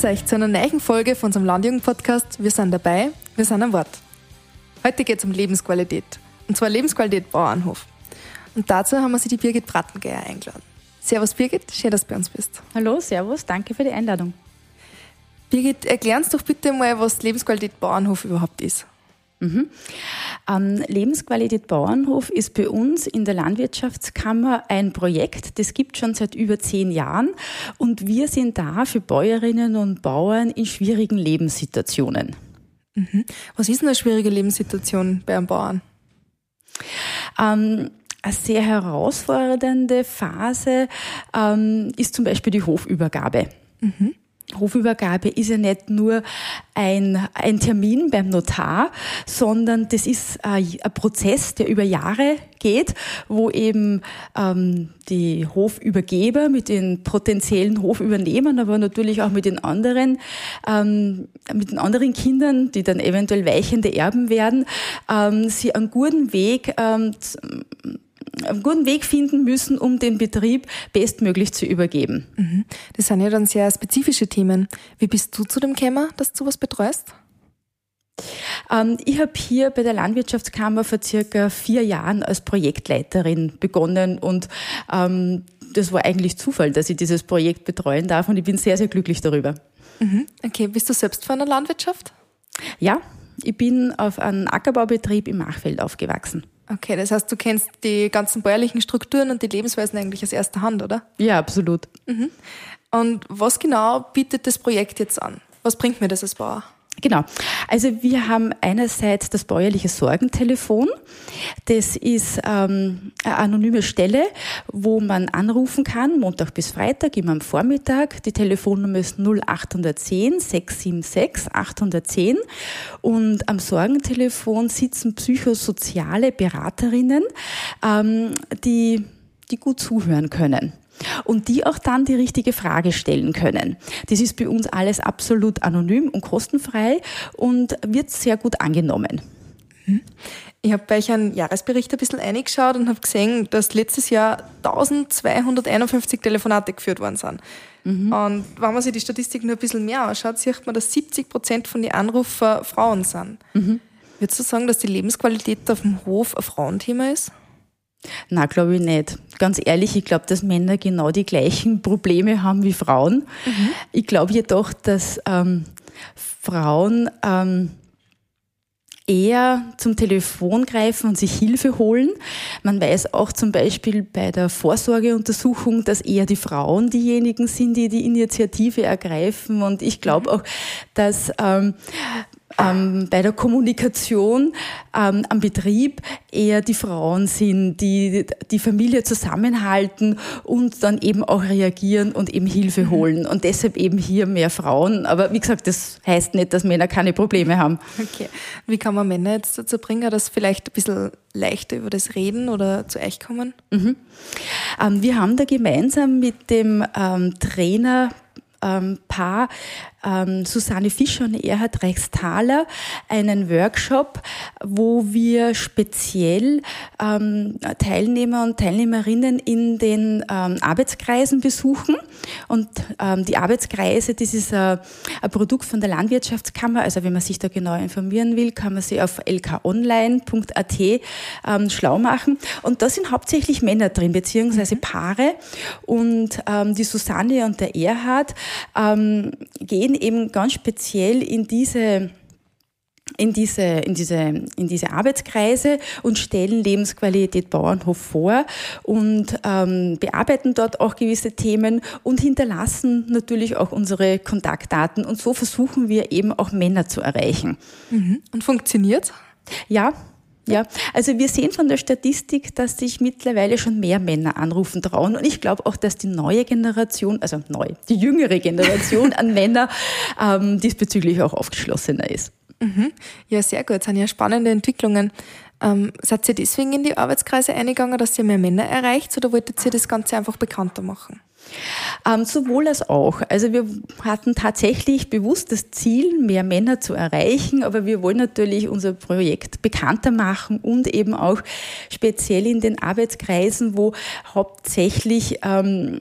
Grüß euch zu einer neuen Folge von unserem Landjugend-Podcast. Wir sind dabei, wir sind am Wort. Heute geht es um Lebensqualität. Und zwar Lebensqualität Bauernhof. Und dazu haben wir sie die Birgit Brattengeier eingeladen. Servus Birgit, schön, dass du bei uns bist. Hallo, servus, danke für die Einladung. Birgit, erklär uns doch bitte mal, was Lebensqualität Bauernhof überhaupt ist. Mhm. Ähm, Lebensqualität Bauernhof ist bei uns in der Landwirtschaftskammer ein Projekt, das gibt schon seit über zehn Jahren und wir sind da für Bäuerinnen und Bauern in schwierigen Lebenssituationen. Mhm. Was ist eine schwierige Lebenssituation bei einem Bauern? Ähm, eine sehr herausfordernde Phase ähm, ist zum Beispiel die Hofübergabe. Mhm. Hofübergabe ist ja nicht nur ein, ein Termin beim Notar, sondern das ist ein, ein Prozess, der über Jahre geht, wo eben ähm, die Hofübergeber mit den potenziellen Hofübernehmern, aber natürlich auch mit den anderen, ähm, mit den anderen Kindern, die dann eventuell weichende Erben werden, ähm, sie einen guten Weg ähm, guten Weg finden müssen, um den Betrieb bestmöglich zu übergeben. Mhm. Das sind ja dann sehr spezifische Themen. Wie bist du zu dem Kämmer, dass du was betreust? Ähm, ich habe hier bei der Landwirtschaftskammer vor circa vier Jahren als Projektleiterin begonnen und ähm, das war eigentlich Zufall, dass ich dieses Projekt betreuen darf und ich bin sehr, sehr glücklich darüber. Mhm. Okay, bist du selbst von der Landwirtschaft? Ja, ich bin auf einem Ackerbaubetrieb im Machfeld aufgewachsen. Okay, das heißt, du kennst die ganzen bäuerlichen Strukturen und die Lebensweisen eigentlich aus erster Hand, oder? Ja, absolut. Mhm. Und was genau bietet das Projekt jetzt an? Was bringt mir das als Bauer? Genau. Also wir haben einerseits das bäuerliche Sorgentelefon. Das ist ähm, eine anonyme Stelle, wo man anrufen kann, Montag bis Freitag, immer am Vormittag. Die Telefonnummer ist 0810 676 810. Und am Sorgentelefon sitzen psychosoziale Beraterinnen, ähm, die, die gut zuhören können und die auch dann die richtige Frage stellen können. Das ist bei uns alles absolut anonym und kostenfrei und wird sehr gut angenommen. Mhm. Ich habe bei euch einen Jahresbericht ein bisschen eingeschaut und habe gesehen, dass letztes Jahr 1251 Telefonate geführt worden sind. Mhm. Und wenn man sich die Statistik nur ein bisschen mehr anschaut, sieht man, dass 70 Prozent von den Anrufer Frauen sind. Mhm. Würdest du sagen, dass die Lebensqualität auf dem Hof ein Frauenthema ist? Na, glaube ich nicht. Ganz ehrlich, ich glaube, dass Männer genau die gleichen Probleme haben wie Frauen. Mhm. Ich glaube jedoch, dass ähm, Frauen ähm, eher zum Telefon greifen und sich Hilfe holen. Man weiß auch zum Beispiel bei der Vorsorgeuntersuchung, dass eher die Frauen diejenigen sind, die die Initiative ergreifen. Und ich glaube mhm. auch, dass ähm, ähm, bei der Kommunikation ähm, am Betrieb eher die Frauen sind, die die Familie zusammenhalten und dann eben auch reagieren und eben Hilfe mhm. holen. Und deshalb eben hier mehr Frauen. Aber wie gesagt, das heißt nicht, dass Männer keine Probleme haben. Okay. Wie kann man Männer jetzt dazu bringen, dass vielleicht ein bisschen leichter über das reden oder zu euch kommen? Mhm. Ähm, wir haben da gemeinsam mit dem ähm, Trainer ähm, Paar ähm, Susanne Fischer und Erhard Reichsthaler einen Workshop, wo wir speziell ähm, Teilnehmer und Teilnehmerinnen in den ähm, Arbeitskreisen besuchen. Und ähm, die Arbeitskreise, das ist ein, ein Produkt von der Landwirtschaftskammer. Also wenn man sich da genau informieren will, kann man sich auf lkonline.at ähm, schlau machen. Und da sind hauptsächlich Männer drin, beziehungsweise mhm. Paare. Und ähm, die Susanne und der Erhard gehen gehen eben ganz speziell in diese in diese, in, diese, in diese Arbeitskreise und stellen Lebensqualität Bauernhof vor und ähm, bearbeiten dort auch gewisse Themen und hinterlassen natürlich auch unsere Kontaktdaten. Und so versuchen wir eben auch Männer zu erreichen. Mhm. Und funktioniert? Ja, ja, also wir sehen von der Statistik, dass sich mittlerweile schon mehr Männer anrufen trauen. Und ich glaube auch, dass die neue Generation, also neu, die jüngere Generation an Männer ähm, diesbezüglich auch aufgeschlossener ist. Mhm. Ja, sehr gut. Das sind ja spannende Entwicklungen. Ähm, seid ihr deswegen in die Arbeitskreise eingegangen, dass ihr mehr Männer erreicht oder wolltet ihr das Ganze einfach bekannter machen? Ähm, sowohl als auch. Also wir hatten tatsächlich bewusst das Ziel, mehr Männer zu erreichen, aber wir wollen natürlich unser Projekt bekannter machen und eben auch speziell in den Arbeitskreisen, wo hauptsächlich ähm,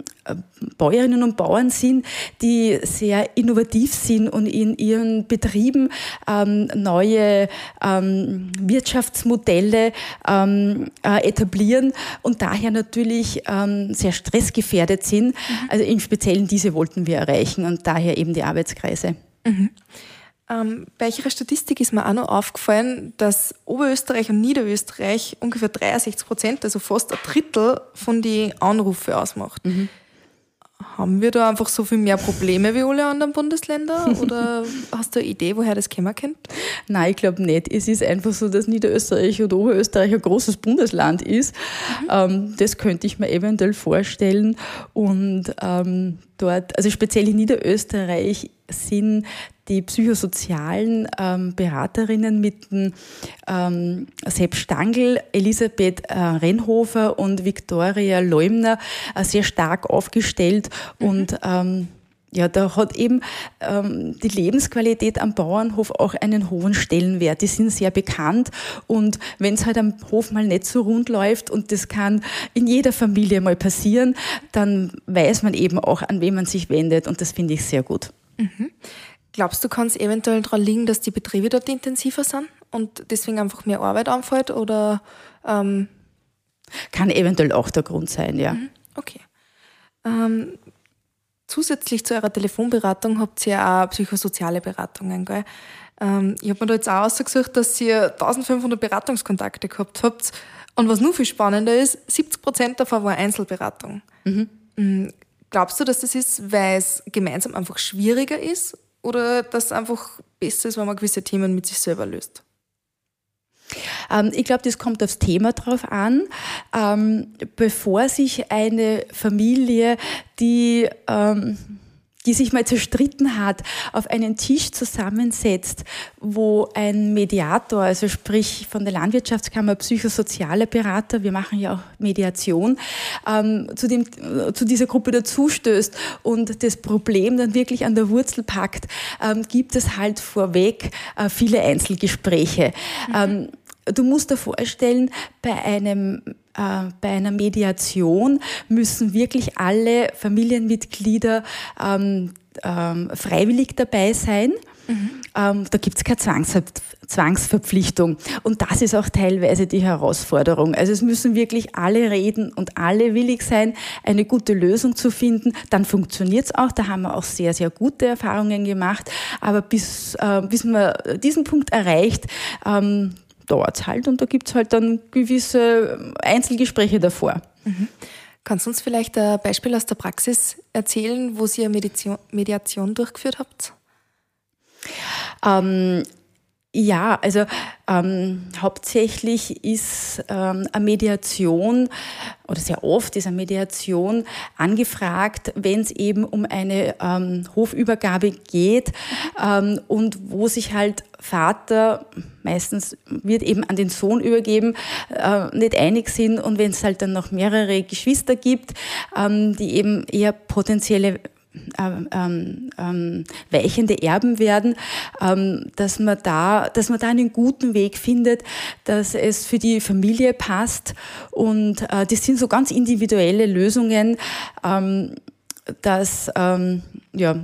Bäuerinnen und Bauern sind, die sehr innovativ sind und in ihren Betrieben ähm, neue ähm, Wirtschaftsmodelle ähm, äh, etablieren und daher natürlich ähm, sehr stressgefährdet sind. Mhm. Also im Speziellen diese wollten wir erreichen und daher eben die Arbeitskreise. Mhm. Ähm, bei Ihrer Statistik ist mir auch noch aufgefallen, dass Oberösterreich und Niederösterreich ungefähr 63 Prozent, also fast ein Drittel von den Anrufe ausmacht. Mhm. Haben wir da einfach so viel mehr Probleme wie alle anderen Bundesländer? Oder hast du eine Idee, woher das kommen könnte? Nein, ich glaube nicht. Es ist einfach so, dass Niederösterreich und Oberösterreich ein großes Bundesland ist. Mhm. Ähm, das könnte ich mir eventuell vorstellen. Und ähm, dort, also speziell in Niederösterreich, sind die psychosozialen ähm, Beraterinnen mit dem ähm, Sepp Stangl, Elisabeth äh, Rennhofer und Viktoria Leumner äh, sehr stark aufgestellt mhm. und ähm, ja, da hat eben ähm, die Lebensqualität am Bauernhof auch einen hohen Stellenwert. Die sind sehr bekannt und wenn es halt am Hof mal nicht so rund läuft und das kann in jeder Familie mal passieren, dann weiß man eben auch, an wen man sich wendet und das finde ich sehr gut. Mhm. Glaubst du, kann es eventuell daran liegen, dass die Betriebe dort intensiver sind und deswegen einfach mehr Arbeit anfällt? Oder, ähm kann eventuell auch der Grund sein, ja. Mhm. Okay. Ähm, zusätzlich zu eurer Telefonberatung habt ihr ja auch psychosoziale Beratungen, gell? Ähm, ich habe mir da jetzt auch ausgesucht, dass ihr 1500 Beratungskontakte gehabt habt. Und was nur viel spannender ist, 70 Prozent davon war Einzelberatung. Mhm. Mm, glaubst du, dass das ist, weil es gemeinsam einfach schwieriger ist oder dass es einfach besser ist, wenn man gewisse Themen mit sich selber löst? Ähm, ich glaube, das kommt aufs Thema drauf an. Ähm, bevor sich eine Familie, die ähm, die sich mal zerstritten hat, auf einen Tisch zusammensetzt, wo ein Mediator, also sprich von der Landwirtschaftskammer psychosoziale Berater, wir machen ja auch Mediation, ähm, zu, dem, zu dieser Gruppe dazustößt und das Problem dann wirklich an der Wurzel packt, ähm, gibt es halt vorweg äh, viele Einzelgespräche. Mhm. Ähm, du musst dir vorstellen, bei einem äh, bei einer Mediation müssen wirklich alle Familienmitglieder ähm, ähm, freiwillig dabei sein. Mhm. Ähm, da gibt es keine Zwangsver Zwangsverpflichtung. Und das ist auch teilweise die Herausforderung. Also es müssen wirklich alle reden und alle willig sein, eine gute Lösung zu finden. Dann funktioniert es auch. Da haben wir auch sehr, sehr gute Erfahrungen gemacht. Aber bis, äh, bis man diesen Punkt erreicht, ähm, dauert es halt und da gibt es halt dann gewisse Einzelgespräche davor. Mhm. Kannst du uns vielleicht ein Beispiel aus der Praxis erzählen, wo Sie eine Mediation, Mediation durchgeführt habt? Ähm, ja, also ähm, hauptsächlich ist ähm, eine Mediation oder sehr oft ist eine Mediation angefragt, wenn es eben um eine ähm, Hofübergabe geht ähm, und wo sich halt Vater, meistens wird eben an den Sohn übergeben, äh, nicht einig sind und wenn es halt dann noch mehrere Geschwister gibt, ähm, die eben eher potenzielle ähm, ähm, ähm, weichende Erben werden, ähm, dass man da, dass man da einen guten Weg findet, dass es für die Familie passt. Und äh, das sind so ganz individuelle Lösungen, ähm, dass ähm, ja,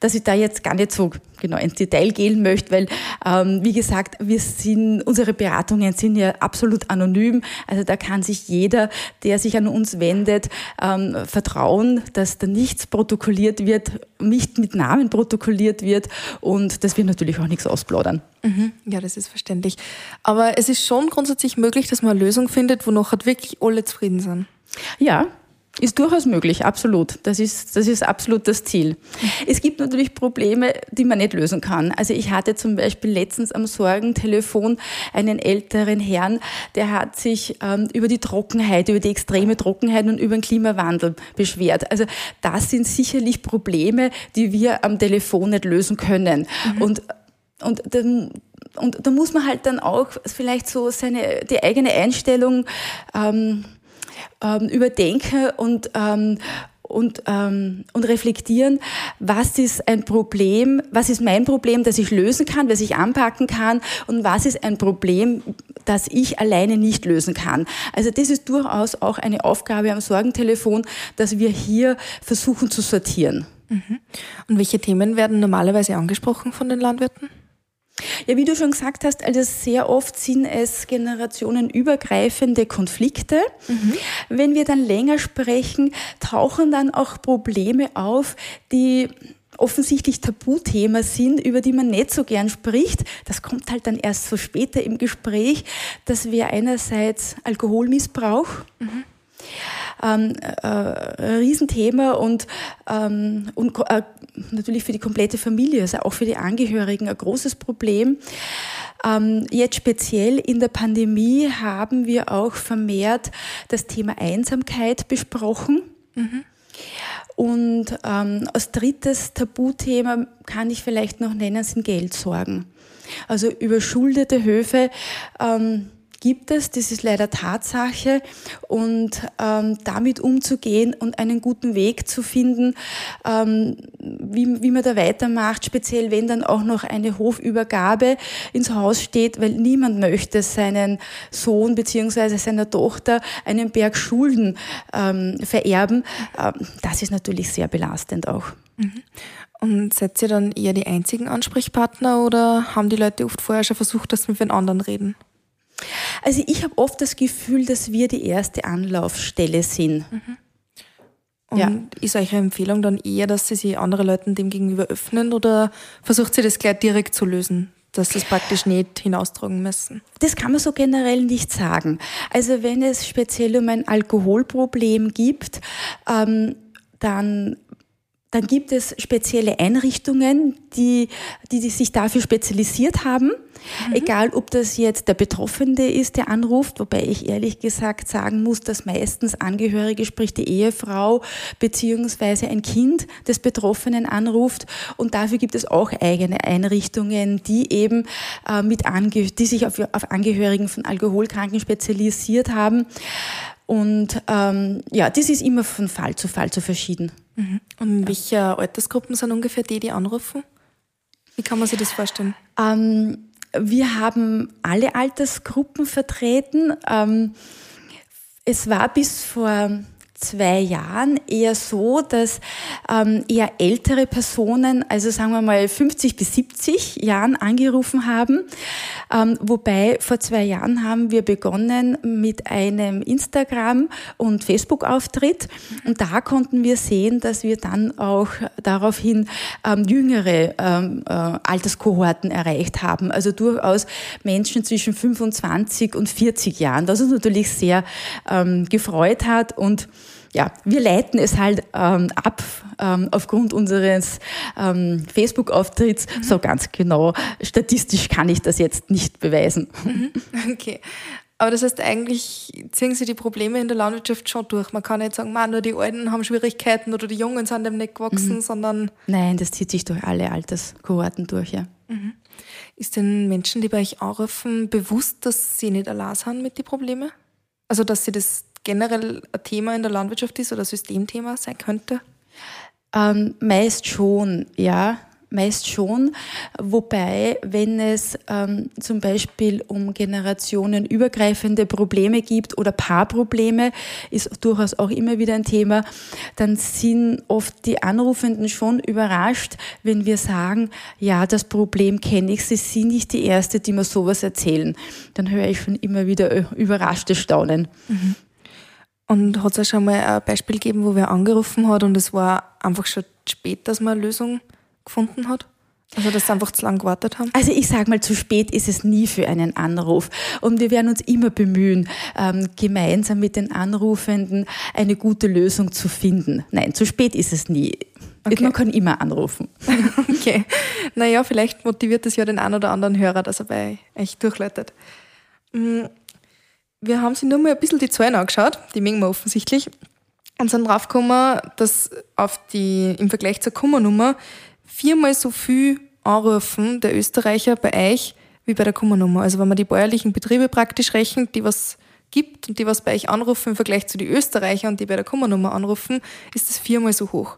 dass ich da jetzt gar nicht so genau ins Detail gehen möchte, weil, ähm, wie gesagt, wir sind, unsere Beratungen sind ja absolut anonym. Also da kann sich jeder, der sich an uns wendet, ähm, vertrauen, dass da nichts protokolliert wird, nicht mit Namen protokolliert wird und dass wir natürlich auch nichts ausplaudern. Mhm. Ja, das ist verständlich. Aber es ist schon grundsätzlich möglich, dass man eine Lösung findet, wo noch wirklich alle zufrieden sind. Ja, ist durchaus möglich, absolut. Das ist, das ist absolut das Ziel. Es gibt natürlich Probleme, die man nicht lösen kann. Also ich hatte zum Beispiel letztens am Sorgentelefon einen älteren Herrn, der hat sich ähm, über die Trockenheit, über die extreme Trockenheit und über den Klimawandel beschwert. Also das sind sicherlich Probleme, die wir am Telefon nicht lösen können. Mhm. Und und dann, und da muss man halt dann auch vielleicht so seine die eigene Einstellung ähm, ähm, überdenke und, ähm, und, ähm, und reflektieren, was ist ein Problem, was ist mein Problem, das ich lösen kann, was ich anpacken kann und was ist ein Problem, das ich alleine nicht lösen kann. Also das ist durchaus auch eine Aufgabe am Sorgentelefon, dass wir hier versuchen zu sortieren. Mhm. Und welche Themen werden normalerweise angesprochen von den Landwirten? Ja, wie du schon gesagt hast, also sehr oft sind es generationenübergreifende Konflikte. Mhm. Wenn wir dann länger sprechen, tauchen dann auch Probleme auf, die offensichtlich Tabuthema sind, über die man nicht so gern spricht. Das kommt halt dann erst so später im Gespräch. Das wäre einerseits Alkoholmissbrauch. Mhm ähm, äh, Riesenthema und, ähm, und äh, natürlich für die komplette Familie, also auch für die Angehörigen ein großes Problem. Ähm, jetzt speziell in der Pandemie haben wir auch vermehrt das Thema Einsamkeit besprochen. Mhm. Und ähm, als drittes Tabuthema kann ich vielleicht noch nennen, sind Geldsorgen. Also überschuldete Höfe ähm, gibt es, das ist leider Tatsache und ähm, damit umzugehen und einen guten Weg zu finden, ähm, wie, wie man da weitermacht, speziell wenn dann auch noch eine Hofübergabe ins Haus steht, weil niemand möchte seinen Sohn beziehungsweise seiner Tochter einen Berg Schulden ähm, vererben. Ähm, das ist natürlich sehr belastend auch. Mhm. Und seid ihr dann eher die einzigen Ansprechpartner oder haben die Leute oft vorher schon versucht, dass sie mit den anderen reden? Also ich habe oft das Gefühl, dass wir die erste Anlaufstelle sind. Mhm. Und ja. ist eure Empfehlung dann eher, dass sie sich andere Leuten dem gegenüber öffnen oder versucht sie das gleich direkt zu lösen? dass sie es praktisch nicht hinaustragen müssen? Das kann man so generell nicht sagen. Also wenn es speziell um ein Alkoholproblem gibt, ähm, dann dann gibt es spezielle Einrichtungen, die, die, die sich dafür spezialisiert haben. Mhm. Egal, ob das jetzt der Betroffene ist, der anruft, wobei ich ehrlich gesagt sagen muss, dass meistens Angehörige, sprich die Ehefrau beziehungsweise ein Kind des Betroffenen anruft. Und dafür gibt es auch eigene Einrichtungen, die eben äh, mit Ange die sich auf, auf Angehörigen von Alkoholkranken spezialisiert haben. Und ähm, ja, das ist immer von Fall zu Fall zu verschieden. Mhm. Und ja. welche Altersgruppen sind ungefähr die, die anrufen? Wie kann man sich das vorstellen? Ähm, wir haben alle Altersgruppen vertreten. Ähm, es war bis vor zwei Jahren eher so, dass ähm, eher ältere Personen, also sagen wir mal 50 bis 70 Jahren angerufen haben. Ähm, wobei vor zwei Jahren haben wir begonnen mit einem Instagram- und Facebook-Auftritt. Und da konnten wir sehen, dass wir dann auch daraufhin ähm, jüngere ähm, äh, Alterskohorten erreicht haben. Also durchaus Menschen zwischen 25 und 40 Jahren, das uns natürlich sehr ähm, gefreut hat und ja, wir leiten es halt ähm, ab ähm, aufgrund unseres ähm, Facebook-Auftritts. Mhm. So ganz genau, statistisch kann ich das jetzt nicht beweisen. Mhm. Okay. Aber das heißt, eigentlich ziehen sie die Probleme in der Landwirtschaft schon durch. Man kann nicht sagen, man, nur die Alten haben Schwierigkeiten oder die Jungen sind dem nicht gewachsen, mhm. sondern. Nein, das zieht sich durch alle Alterskohorten durch, ja. Mhm. Ist den Menschen, die bei euch anrufen, bewusst, dass sie nicht allein sind mit den Problemen? Also, dass sie das generell ein Thema in der Landwirtschaft ist oder Systemthema sein könnte? Ähm, meist schon, ja meist schon. Wobei, wenn es ähm, zum Beispiel um generationenübergreifende Probleme gibt oder Paarprobleme, ist durchaus auch immer wieder ein Thema, dann sind oft die Anrufenden schon überrascht, wenn wir sagen, ja, das Problem kenne ich, Sie sind nicht die Erste, die mir sowas erzählen. Dann höre ich schon immer wieder äh, überraschte Staunen. Mhm. Und hat es auch schon mal ein Beispiel gegeben, wo wer angerufen hat und es war einfach schon spät, dass man eine Lösung gefunden hat? Also, dass sie einfach zu lange gewartet haben? Also, ich sage mal, zu spät ist es nie für einen Anruf. Und wir werden uns immer bemühen, ähm, gemeinsam mit den Anrufenden eine gute Lösung zu finden. Nein, zu spät ist es nie. Okay. Man kann immer anrufen. okay. Naja, vielleicht motiviert es ja den einen oder anderen Hörer, dass er bei euch durchläutet. Mm, wir haben sie nur mal ein bisschen die Zahlen angeschaut, die mengen wir offensichtlich, und sind draufgekommen, dass auf die, im Vergleich zur Kummernummer viermal so viel anrufen der Österreicher bei euch wie bei der Kummernummer. Also wenn man die bäuerlichen Betriebe praktisch rechnet, die was gibt und die was bei euch anrufen im Vergleich zu den Österreichern und die bei der Kummernummer anrufen, ist das viermal so hoch.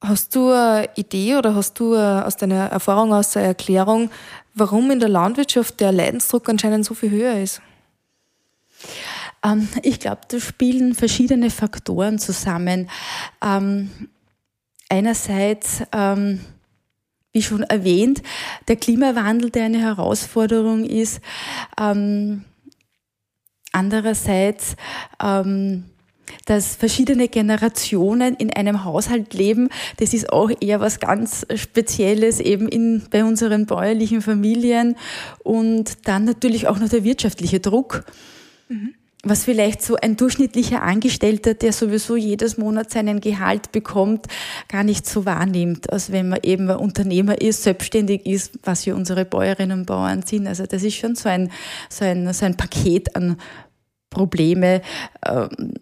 Hast du eine Idee oder hast du aus deiner Erfahrung aus eine Erklärung, warum in der Landwirtschaft der Leidensdruck anscheinend so viel höher ist? Ähm, ich glaube, da spielen verschiedene Faktoren zusammen. Ähm, einerseits, ähm, wie schon erwähnt, der Klimawandel, der eine Herausforderung ist. Ähm, andererseits, ähm, dass verschiedene Generationen in einem Haushalt leben, das ist auch eher was ganz Spezielles eben in, bei unseren bäuerlichen Familien und dann natürlich auch noch der wirtschaftliche Druck. Was vielleicht so ein durchschnittlicher Angestellter, der sowieso jedes Monat seinen Gehalt bekommt, gar nicht so wahrnimmt, als wenn man eben ein Unternehmer ist, selbstständig ist, was wir unsere Bäuerinnen und Bauern sind. Also das ist schon so ein, so ein, so ein Paket an Probleme, ähm,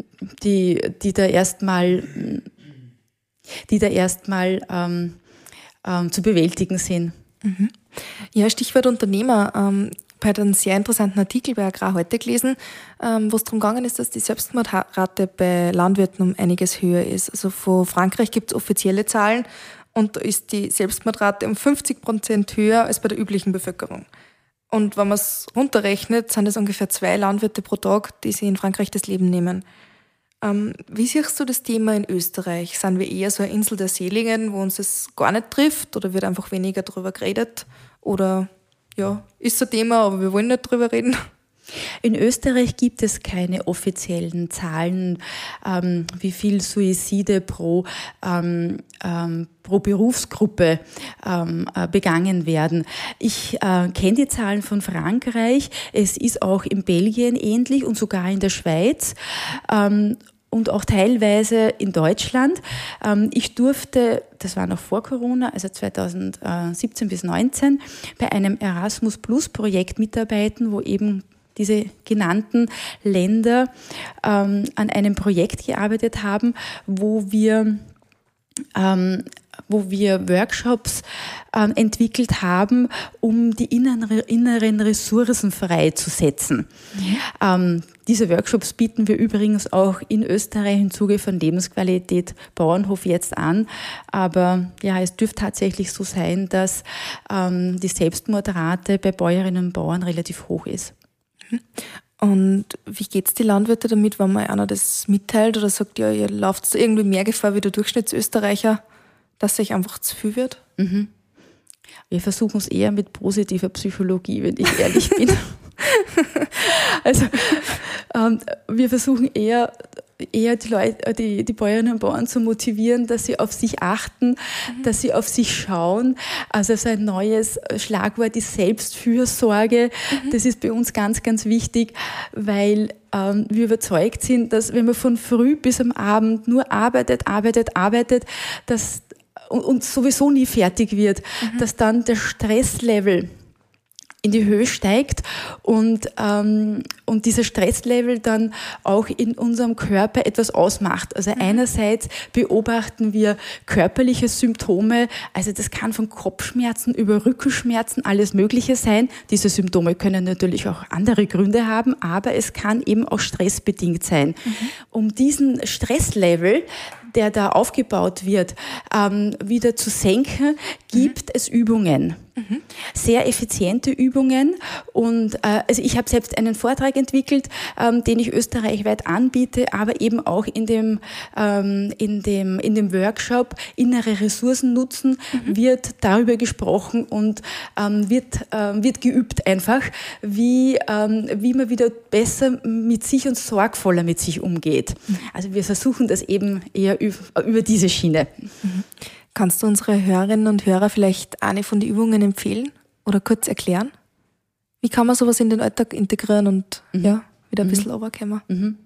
die, die da erstmal, die da erstmal ähm, ähm, zu bewältigen sind. Mhm. Ja, Stichwort Unternehmer. Habe einen sehr interessanten Artikel bei Agrar heute gelesen, ähm, wo es darum gegangen ist, dass die Selbstmordrate bei Landwirten um einiges höher ist. Also von Frankreich gibt es offizielle Zahlen und da ist die Selbstmordrate um 50 Prozent höher als bei der üblichen Bevölkerung. Und wenn man es runterrechnet, sind es ungefähr zwei Landwirte pro Tag, die sich in Frankreich das Leben nehmen. Ähm, wie siehst du das Thema in Österreich? Sind wir eher so eine Insel der Seligen, wo uns das gar nicht trifft oder wird einfach weniger darüber geredet? Oder ja, ist ein Thema, aber wir wollen nicht drüber reden. In Österreich gibt es keine offiziellen Zahlen, ähm, wie viel Suizide pro, ähm, ähm, pro Berufsgruppe ähm, äh, begangen werden. Ich äh, kenne die Zahlen von Frankreich. Es ist auch in Belgien ähnlich und sogar in der Schweiz. Und auch teilweise in Deutschland. Ähm, ich durfte, das war noch vor Corona, also 2017 bis 2019, bei einem Erasmus Plus Projekt mitarbeiten, wo eben diese genannten Länder ähm, an einem Projekt gearbeitet haben, wo wir ähm, wo wir Workshops ähm, entwickelt haben, um die inneren, inneren Ressourcen freizusetzen. Mhm. Ähm, diese Workshops bieten wir übrigens auch in Österreich im Zuge von Lebensqualität Bauernhof jetzt an. Aber ja, es dürfte tatsächlich so sein, dass ähm, die Selbstmordrate bei Bäuerinnen und Bauern relativ hoch ist. Mhm. Und wie geht es die Landwirte damit, wenn man einer das mitteilt oder sagt, ja, ihr lauft irgendwie mehr Gefahr wie der Durchschnittsösterreicher? Dass sich einfach zu viel wird? Mhm. Wir versuchen es eher mit positiver Psychologie, wenn ich ehrlich bin. also ähm, wir versuchen eher eher die Leute, die, die Bäuerinnen und Bauern zu motivieren, dass sie auf sich achten, mhm. dass sie auf sich schauen. Also so ein neues Schlagwort ist Selbstfürsorge. Mhm. Das ist bei uns ganz, ganz wichtig, weil ähm, wir überzeugt sind, dass wenn man von früh bis am Abend nur arbeitet, arbeitet, arbeitet, dass und, sowieso nie fertig wird, mhm. dass dann der Stresslevel in die Höhe steigt und, ähm, und dieser Stresslevel dann auch in unserem Körper etwas ausmacht. Also mhm. einerseits beobachten wir körperliche Symptome, also das kann von Kopfschmerzen über Rückenschmerzen alles Mögliche sein. Diese Symptome können natürlich auch andere Gründe haben, aber es kann eben auch stressbedingt sein. Mhm. Um diesen Stresslevel der da aufgebaut wird, ähm, wieder zu senken, gibt mhm. es Übungen. Mhm. Sehr effiziente Übungen. Und äh, also ich habe selbst einen Vortrag entwickelt, ähm, den ich österreichweit anbiete, aber eben auch in dem, ähm, in dem, in dem Workshop Innere Ressourcen nutzen, mhm. wird darüber gesprochen und ähm, wird, ähm, wird geübt einfach, wie, ähm, wie man wieder besser mit sich und sorgvoller mit sich umgeht. Mhm. Also wir versuchen das eben eher über diese Schiene. Mhm. Kannst du unsere Hörerinnen und Hörer vielleicht eine von den Übungen empfehlen oder kurz erklären? Wie kann man sowas in den Alltag integrieren und mhm. ja, wieder ein mhm. bisschen runterkommen? Mhm.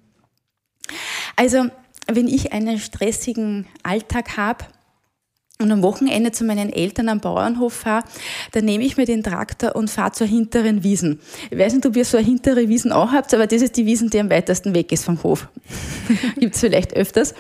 Also, wenn ich einen stressigen Alltag habe und am Wochenende zu meinen Eltern am Bauernhof fahre, dann nehme ich mir den Traktor und fahre zur hinteren Wiesen. Ich weiß nicht, ob ihr so eine hintere Wiesen auch habt, aber das ist die Wiesen, die am weitesten weg ist vom Hof. Gibt es vielleicht öfters.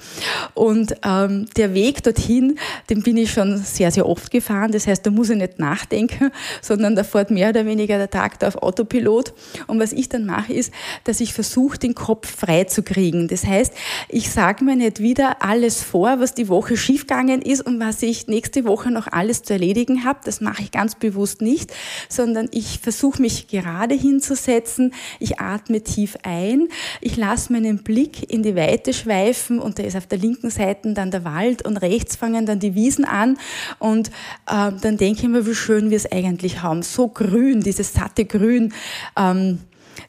Und ähm, der Weg dorthin, den bin ich schon sehr, sehr oft gefahren. Das heißt, da muss ich nicht nachdenken, sondern da fährt mehr oder weniger der Traktor auf Autopilot. Und was ich dann mache, ist, dass ich versuche, den Kopf frei zu kriegen. Das heißt, ich sage mir nicht wieder alles vor, was die Woche schiefgegangen ist und was ich nächste Woche noch alles zu erledigen habe. Das mache ich ganz bewusst nicht, sondern ich versuche mich gerade hinzusetzen. Ich atme tief ein. Ich lasse meinen Blick in die Weite schweifen und da ist auf der linken Seite dann der Wald und rechts fangen dann die Wiesen an und äh, dann denke ich mir, wie schön wir es eigentlich haben. So grün, dieses satte Grün. Ähm,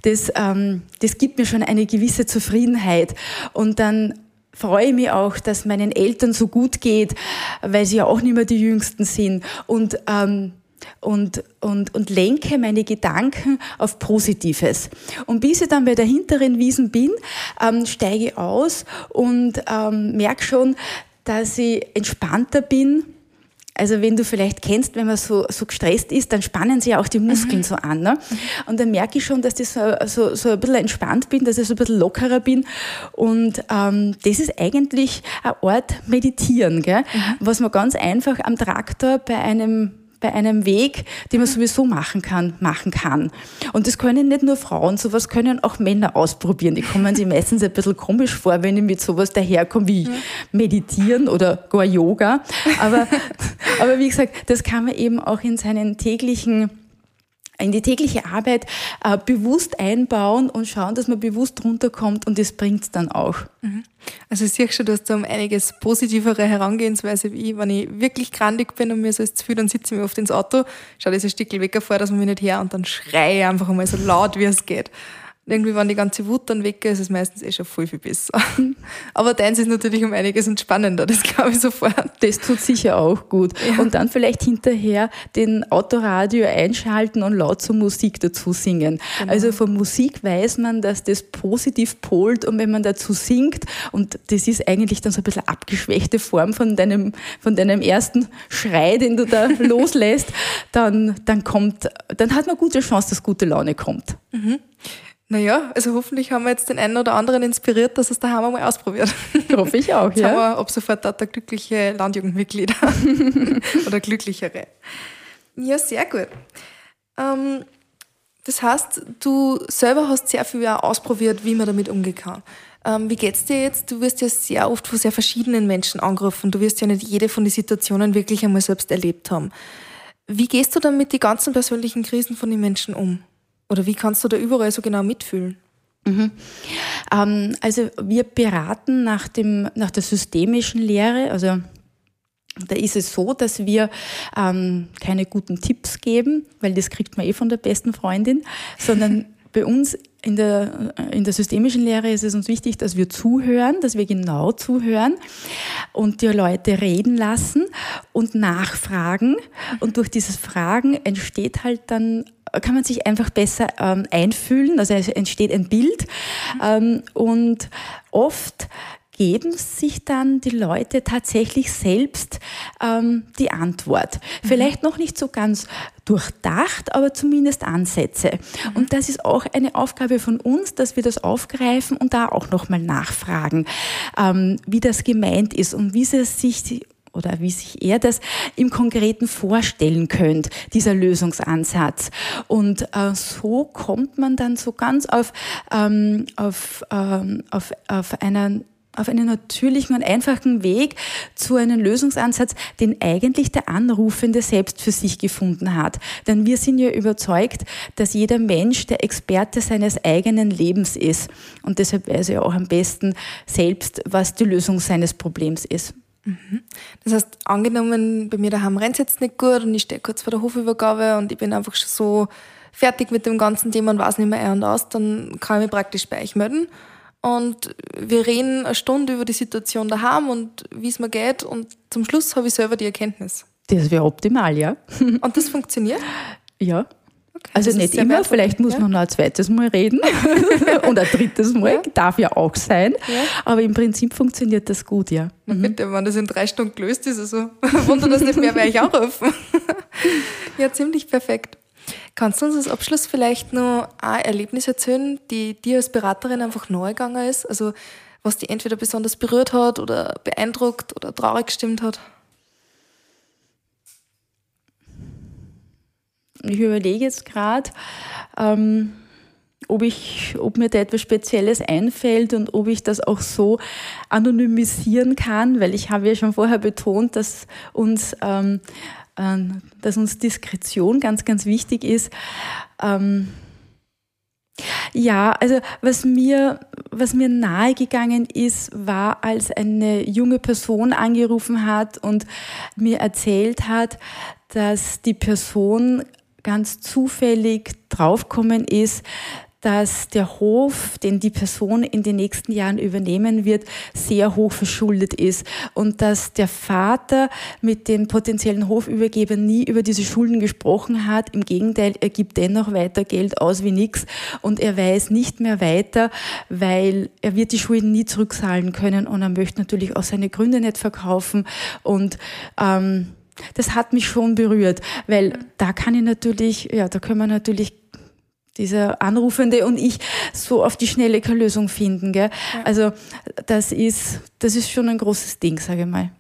das, ähm, das gibt mir schon eine gewisse Zufriedenheit. Und dann freue ich mich auch, dass meinen Eltern so gut geht, weil sie ja auch nicht mehr die Jüngsten sind. Und ähm, und, und, und lenke meine Gedanken auf Positives. Und bis ich dann bei der hinteren Wiesen bin, ähm, steige ich aus und ähm, merke schon, dass ich entspannter bin, also wenn du vielleicht kennst, wenn man so, so gestresst ist, dann spannen sich auch die Muskeln mhm. so an. Ne? Und dann merke ich schon, dass ich so, so, so ein bisschen entspannt bin, dass ich so ein bisschen lockerer bin. Und ähm, das ist eigentlich ein Ort Meditieren, gell? Mhm. was man ganz einfach am Traktor bei einem bei einem Weg, den man sowieso machen kann, machen kann. Und das können nicht nur Frauen, sowas können auch Männer ausprobieren. Die kommen sich meistens ein bisschen komisch vor, wenn ich mit sowas daherkomme wie Meditieren oder gar Yoga. Aber, aber wie gesagt, das kann man eben auch in seinen täglichen in die tägliche Arbeit äh, bewusst einbauen und schauen, dass man bewusst runterkommt und das bringt es dann auch. Mhm. Also ich sehe schon, du hast da um einiges positivere Herangehensweise wie ich. Wenn ich wirklich grandig bin und mir so ist zu viel, dann sitze ich mir oft ins Auto, schaue dieses Stückchen weg vor, dass man mich nicht her und dann schreie ich einfach einmal so laut, wie es geht irgendwie, wenn die ganze Wut dann weg ist, ist es meistens eh schon viel, viel besser. Aber deins ist natürlich um einiges entspannender, das glaube ich sofort. Das tut sicher auch gut. Ja. Und dann vielleicht hinterher den Autoradio einschalten und laut zur Musik dazu singen. Genau. Also von Musik weiß man, dass das positiv polt und wenn man dazu singt, und das ist eigentlich dann so ein bisschen abgeschwächte Form von deinem, von deinem ersten Schrei, den du da loslässt, dann, dann kommt, dann hat man gute Chance, dass gute Laune kommt. Mhm. Naja, also hoffentlich haben wir jetzt den einen oder anderen inspiriert, dass es daheim einmal ausprobiert. Hoffe ich auch, jetzt ja. Haben wir ab sofort da glückliche Landjugendmitglieder oder glücklichere. Ja, sehr gut. Ähm, das heißt, du selber hast sehr viel auch ausprobiert, wie man damit umgehen kann. Ähm, wie geht's dir jetzt? Du wirst ja sehr oft von sehr verschiedenen Menschen angerufen. Du wirst ja nicht jede von den Situationen wirklich einmal selbst erlebt haben. Wie gehst du dann mit den ganzen persönlichen Krisen von den Menschen um? Oder wie kannst du da überall so genau mitfühlen? Mhm. Ähm, also wir beraten nach, dem, nach der systemischen Lehre, also da ist es so, dass wir ähm, keine guten Tipps geben, weil das kriegt man eh von der besten Freundin, sondern bei uns in der, in der systemischen Lehre ist es uns wichtig, dass wir zuhören, dass wir genau zuhören und die Leute reden lassen und nachfragen. Und durch dieses Fragen entsteht halt dann kann man sich einfach besser ähm, einfühlen, also es entsteht ein Bild. Ähm, und oft geben sich dann die Leute tatsächlich selbst ähm, die Antwort. Mhm. Vielleicht noch nicht so ganz durchdacht, aber zumindest Ansätze. Mhm. Und das ist auch eine Aufgabe von uns, dass wir das aufgreifen und da auch nochmal nachfragen, ähm, wie das gemeint ist und wie sie sich oder wie sich er das im Konkreten vorstellen könnte, dieser Lösungsansatz. Und äh, so kommt man dann so ganz auf, ähm, auf, ähm, auf, auf einen auf einen natürlichen und einfachen Weg zu einem Lösungsansatz, den eigentlich der Anrufende selbst für sich gefunden hat. Denn wir sind ja überzeugt, dass jeder Mensch der Experte seines eigenen Lebens ist. Und deshalb weiß er auch am besten selbst, was die Lösung seines Problems ist. Mhm. Das heißt, angenommen, bei mir daheim rennt es jetzt nicht gut und ich stehe kurz vor der Hofübergabe und ich bin einfach schon so fertig mit dem ganzen Thema und weiß nicht mehr ein und aus, dann kann ich mich praktisch bei euch melden. Und wir reden eine Stunde über die Situation daheim und wie es mir geht und zum Schluss habe ich selber die Erkenntnis. Das wäre optimal, ja. Und das funktioniert? Ja. Okay, also nicht immer, vielleicht muss ja. man noch ein zweites Mal reden und ein drittes Mal, ja. darf ja auch sein. Ja. Aber im Prinzip funktioniert das gut, ja. Mhm. bitte, wenn das in drei Stunden gelöst ist, also wunder das nicht mehr, werde ich auch rufen. ja, ziemlich perfekt. Kannst du uns als Abschluss vielleicht noch ein Erlebnis erzählen, die dir als Beraterin einfach neu gegangen ist? Also was dich entweder besonders berührt hat oder beeindruckt oder traurig gestimmt hat? Ich überlege jetzt gerade, ähm, ob, ob mir da etwas Spezielles einfällt und ob ich das auch so anonymisieren kann, weil ich habe ja schon vorher betont, dass uns, ähm, äh, dass uns Diskretion ganz, ganz wichtig ist. Ähm, ja, also was mir, was mir nahegegangen ist, war, als eine junge Person angerufen hat und mir erzählt hat, dass die Person ganz zufällig draufkommen ist, dass der Hof, den die Person in den nächsten Jahren übernehmen wird, sehr hoch verschuldet ist und dass der Vater mit dem potenziellen Hofübergeber nie über diese Schulden gesprochen hat. Im Gegenteil, er gibt dennoch weiter Geld aus wie nichts und er weiß nicht mehr weiter, weil er wird die Schulden nie zurückzahlen können und er möchte natürlich auch seine Gründe nicht verkaufen und ähm, das hat mich schon berührt, weil da kann ich natürlich, ja, da können wir natürlich dieser Anrufende und ich so auf die schnelle keine Lösung finden. Gell? Ja. Also das ist, das ist schon ein großes Ding, sage ich mal.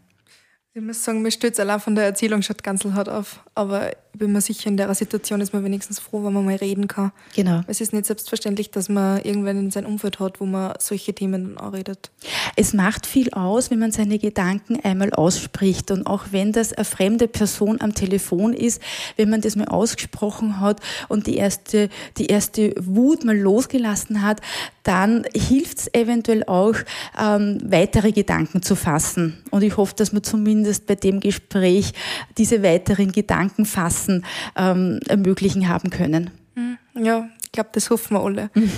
Ich muss sagen, mir es allein von der Erzählung schon ganz hart auf. Aber ich bin mir sicher, in der Situation ist man wenigstens froh, wenn man mal reden kann. Genau. Es ist nicht selbstverständlich, dass man irgendwann in sein Umfeld hat, wo man solche Themen auch redet. Es macht viel aus, wenn man seine Gedanken einmal ausspricht. Und auch wenn das eine fremde Person am Telefon ist, wenn man das mal ausgesprochen hat und die erste, die erste Wut mal losgelassen hat, dann hilft es eventuell auch, ähm, weitere Gedanken zu fassen. Und ich hoffe, dass man zumindest bei dem Gespräch diese weiteren Gedanken fassen ähm, ermöglichen haben können. Hm, ja, ich glaube, das hoffen wir alle. Mhm.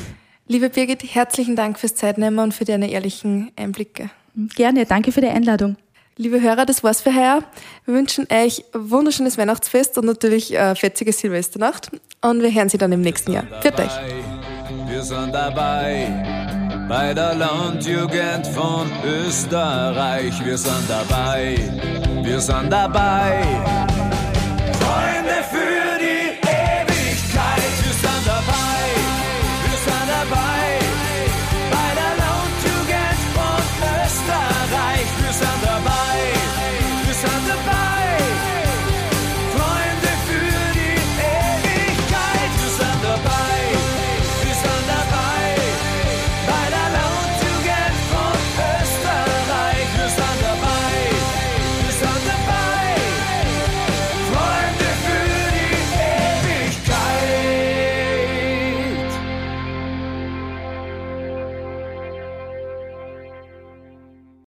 Liebe Birgit, herzlichen Dank fürs Zeitnehmen und für deine ehrlichen Einblicke. Gerne, danke für die Einladung. Liebe Hörer, das war's für heute. Wir wünschen euch ein wunderschönes Weihnachtsfest und natürlich eine fetzige Silvesternacht. Und wir hören Sie dann im nächsten Jahr. Für euch wir sind dabei bei der Landjugend von Österreich. Wir sind dabei, wir sind dabei. Freunde!